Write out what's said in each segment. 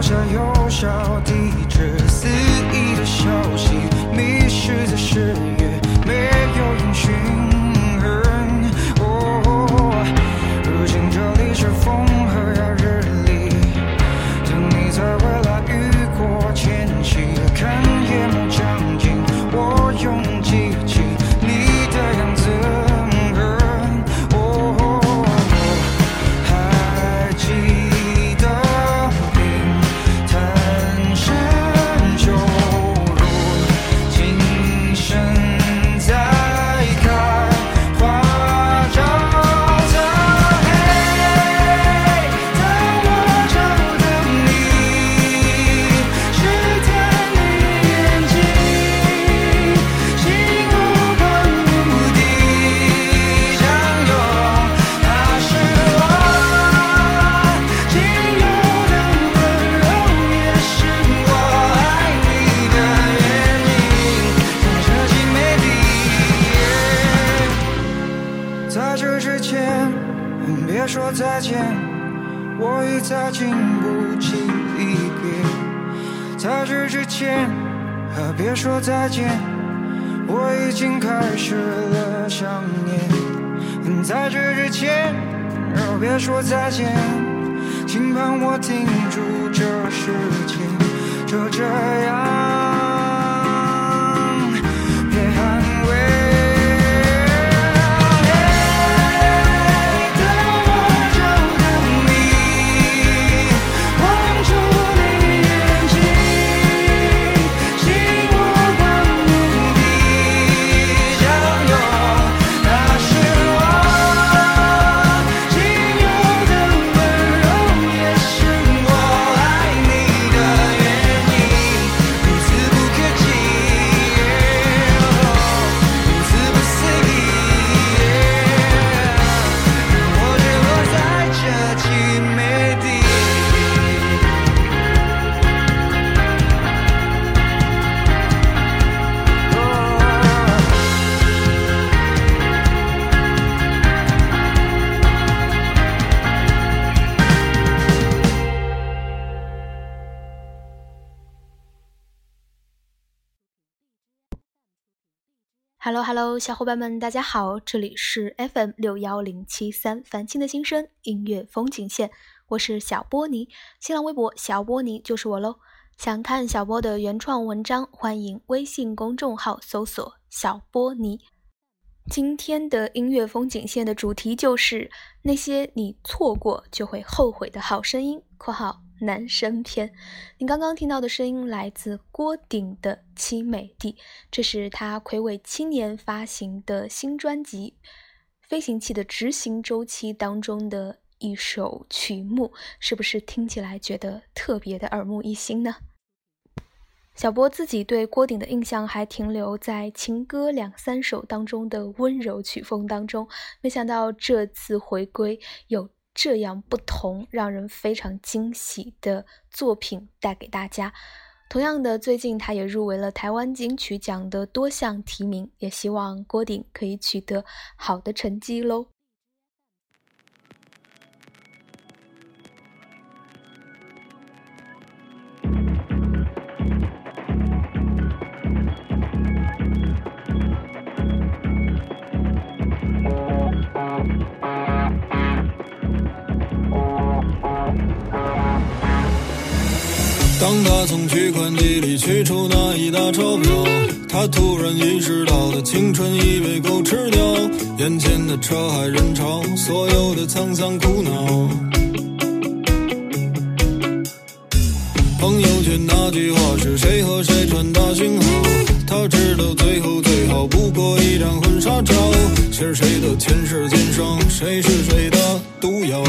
再 Hello Hello，小伙伴们，大家好，这里是 FM 六幺零七三凡青的心声音乐风景线，我是小波尼，新浪微博小波尼就是我喽。想看小波的原创文章，欢迎微信公众号搜索小波尼。今天的音乐风景线的主题就是那些你错过就会后悔的好声音（括号）。男生篇，你刚刚听到的声音来自郭顶的《凄美地》，这是他魁违七年发行的新专辑《飞行器的执行周期》当中的一首曲目，是不是听起来觉得特别的耳目一新呢？小波自己对郭顶的印象还停留在情歌两三首当中的温柔曲风当中，没想到这次回归有。这样不同、让人非常惊喜的作品带给大家。同样的，最近他也入围了台湾金曲奖的多项提名，也希望郭顶可以取得好的成绩喽。他从取款机里取出那一沓钞票，他突然意识到的青春已被狗吃掉，眼前的车海人潮，所有的沧桑苦恼。朋友圈那句话是谁和谁传达讯号？他知道最后最好不过一张婚纱照，是谁的前世今生，谁是谁的毒药？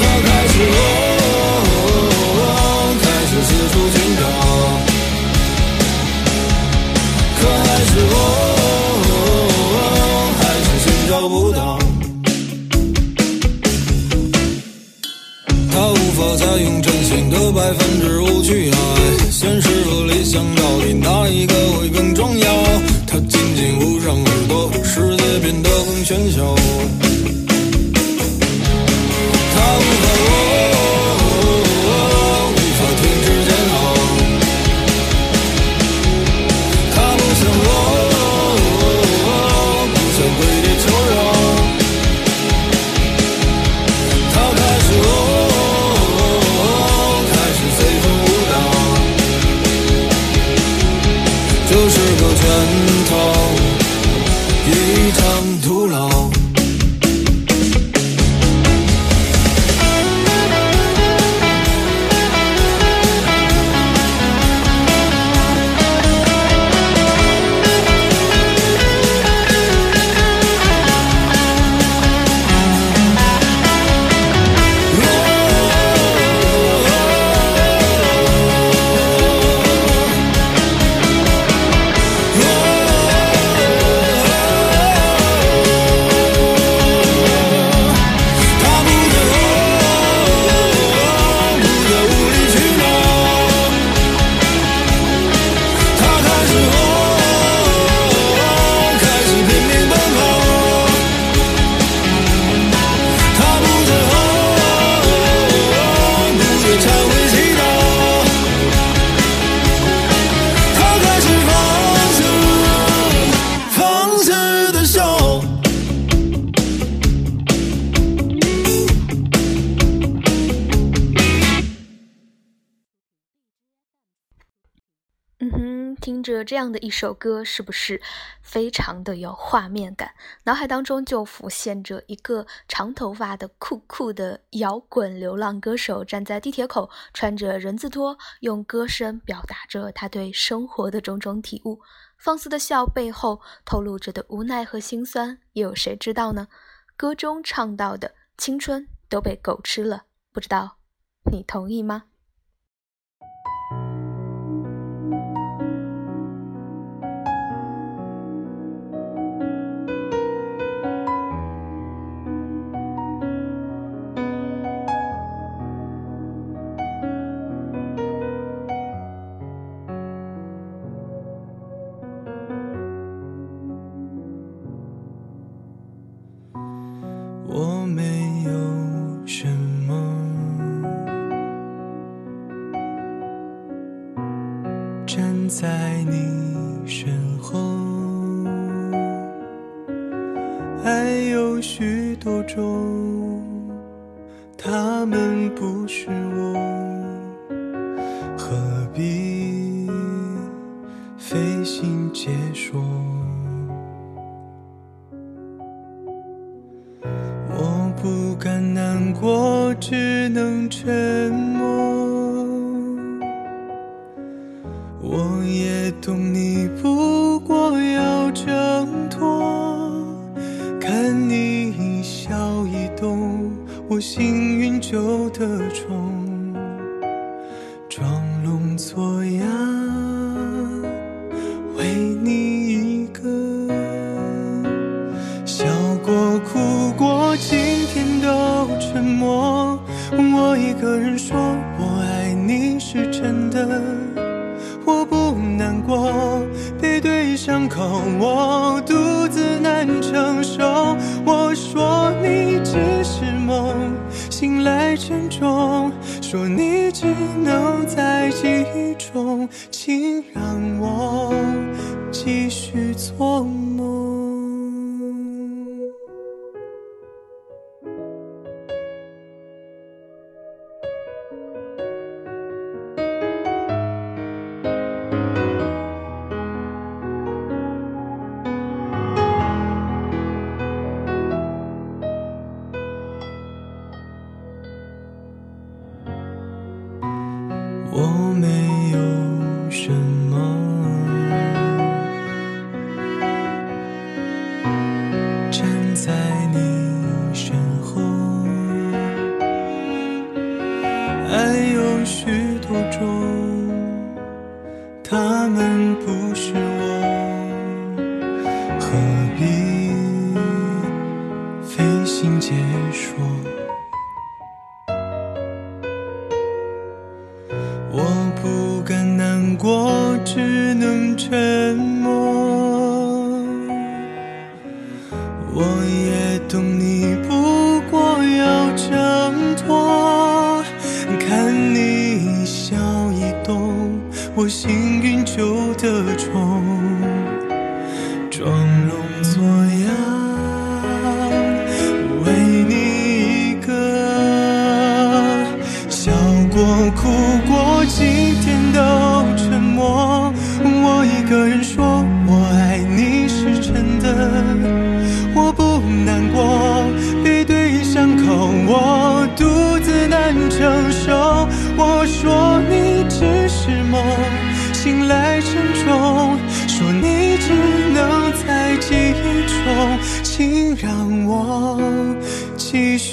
他开始。是我，还是寻找不到。他无法再用真心的百分之五去爱，现实和理想到底哪一听着这样的一首歌，是不是非常的有画面感？脑海当中就浮现着一个长头发的酷酷的摇滚流浪歌手，站在地铁口，穿着人字拖，用歌声表达着他对生活的种种体悟。放肆的笑背后透露着的无奈和心酸，又有谁知道呢？歌中唱到的青春都被狗吃了，不知道你同意吗？懂你不过要挣脱，看你一笑一动，我幸运就得宠，让我继续做梦。请解说？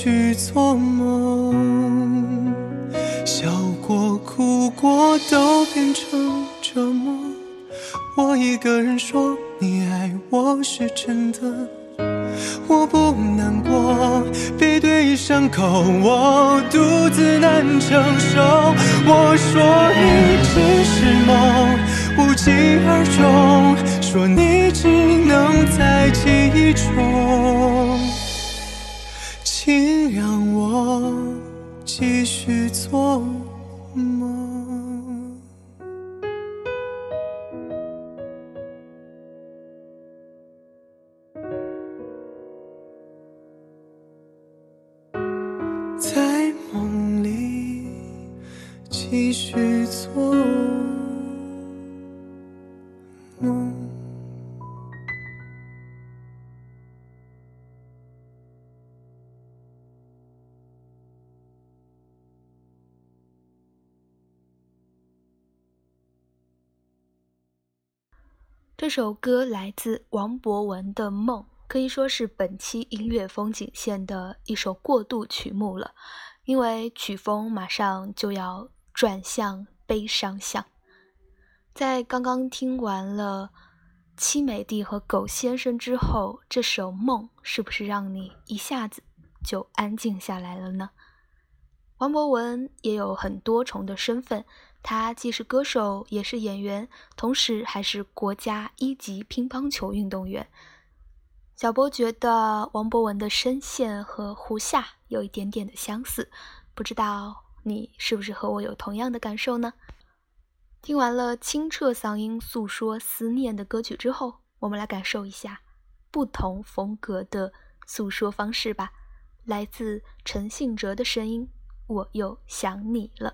去做梦。笑过、哭过，都变成折磨。我一个人说你爱我是真的，我不难过。背对伤口，我独自难承受。我说你只是梦，无疾而终。说你只能在记忆中，我继续做梦。这首歌来自王博文的《梦》，可以说是本期音乐风景线的一首过渡曲目了，因为曲风马上就要转向悲伤向。在刚刚听完了七美帝和狗先生之后，这首《梦》是不是让你一下子就安静下来了呢？王博文也有很多重的身份。他既是歌手，也是演员，同时还是国家一级乒乓球运动员。小波觉得王博文的声线和胡夏有一点点的相似，不知道你是不是和我有同样的感受呢？听完了清澈嗓音诉说思念的歌曲之后，我们来感受一下不同风格的诉说方式吧。来自陈信哲的声音，我又想你了。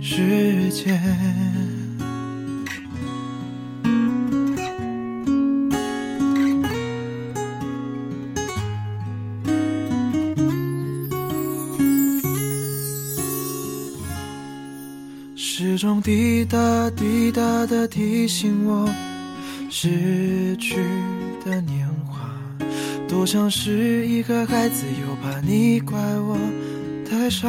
世界时钟滴答滴答的提醒我，失去的年华，多像是一个孩子，又怕你怪我太傻。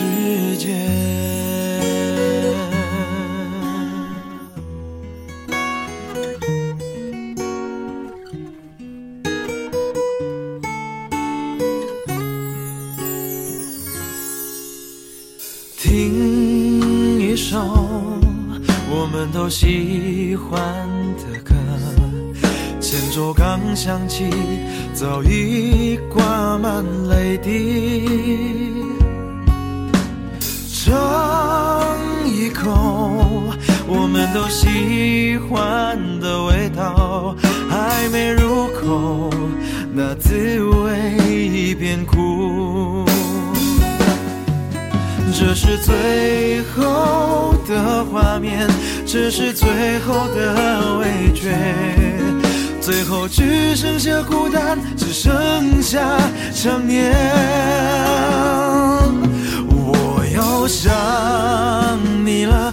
世界。都喜欢的歌，前奏刚响起，早已挂满泪滴。都喜欢的味道，还没入口，那滋味已变苦。这是最后的画面，这是最后的味觉，最后只剩下孤单，只剩下想念。我又想你了，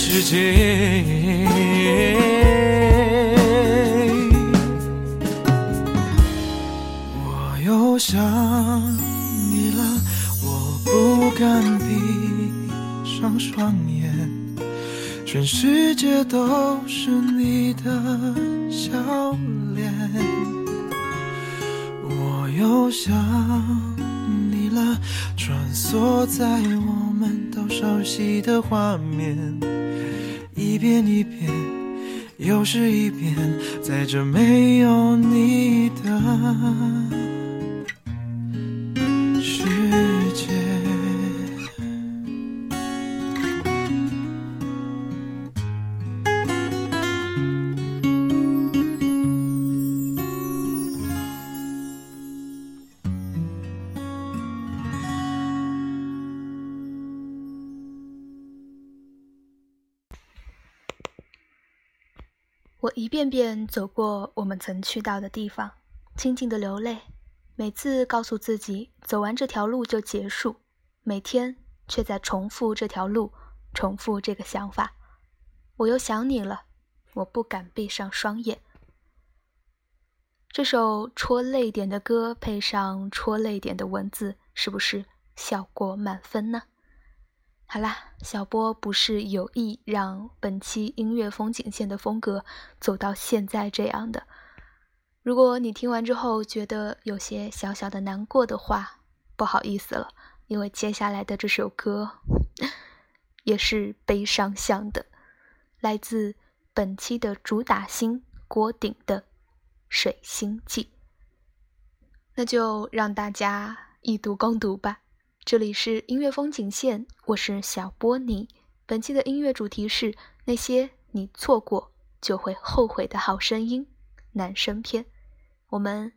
世界。我又想你了，我不敢闭上双眼，全世界都是你的笑脸。我又想你了，穿梭在我们都熟悉的画面，一遍一遍，又是一遍，在这没有你的。便走过我们曾去到的地方，静静的流泪。每次告诉自己，走完这条路就结束，每天却在重复这条路，重复这个想法。我又想你了，我不敢闭上双眼。这首戳泪点的歌，配上戳泪点的文字，是不是效果满分呢？好啦，小波不是有意让本期音乐风景线的风格走到现在这样的。如果你听完之后觉得有些小小的难过的话，不好意思了，因为接下来的这首歌也是悲伤向的，来自本期的主打星郭顶的《水星记》。那就让大家一读共读吧。这里是音乐风景线，我是小波尼。本期的音乐主题是那些你错过就会后悔的好声音男生篇。我们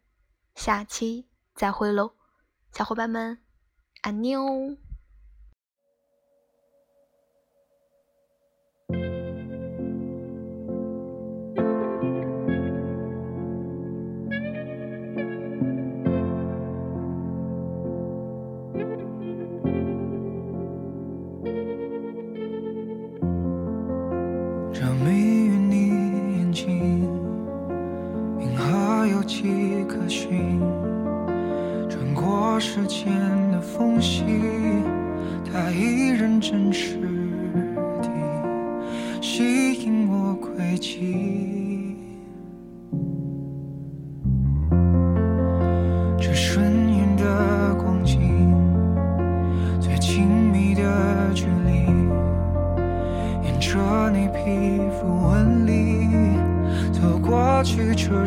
下期再会喽，小伙伴们，安妞。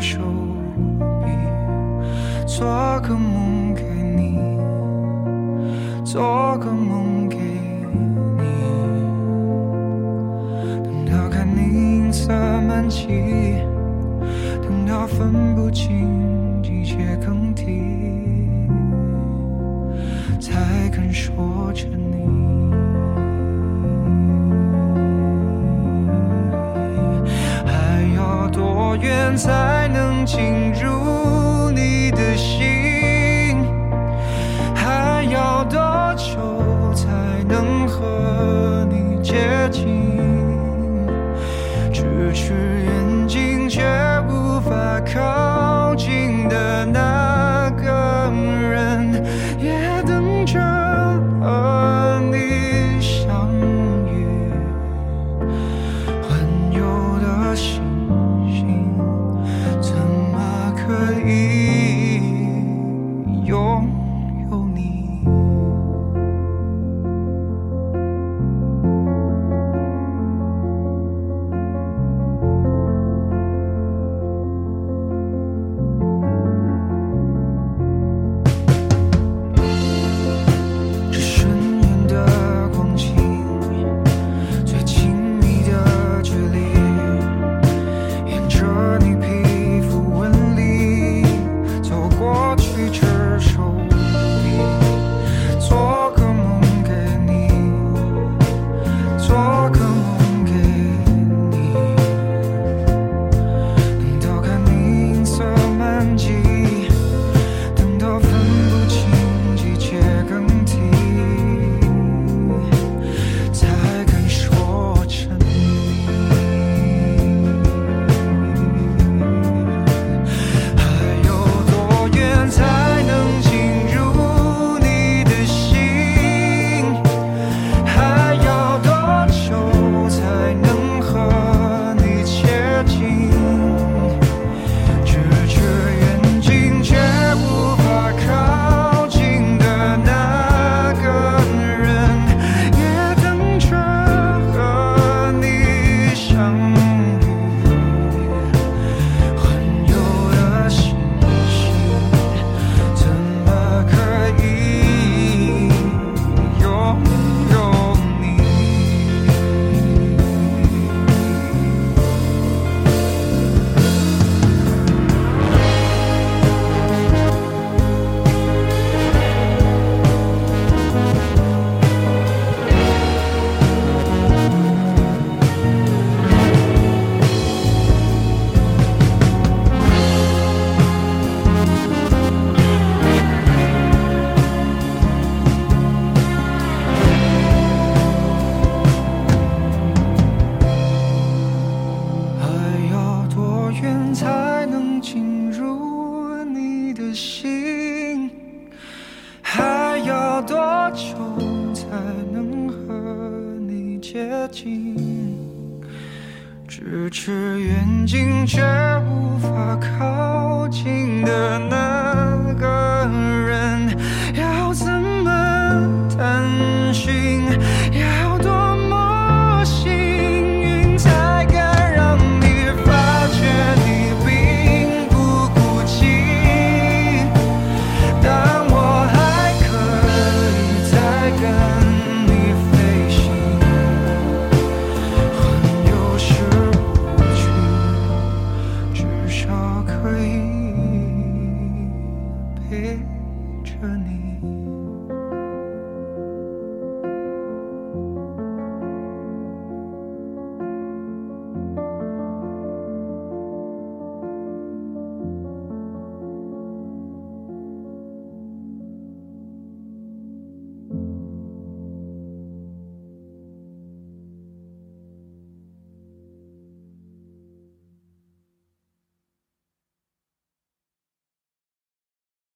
去，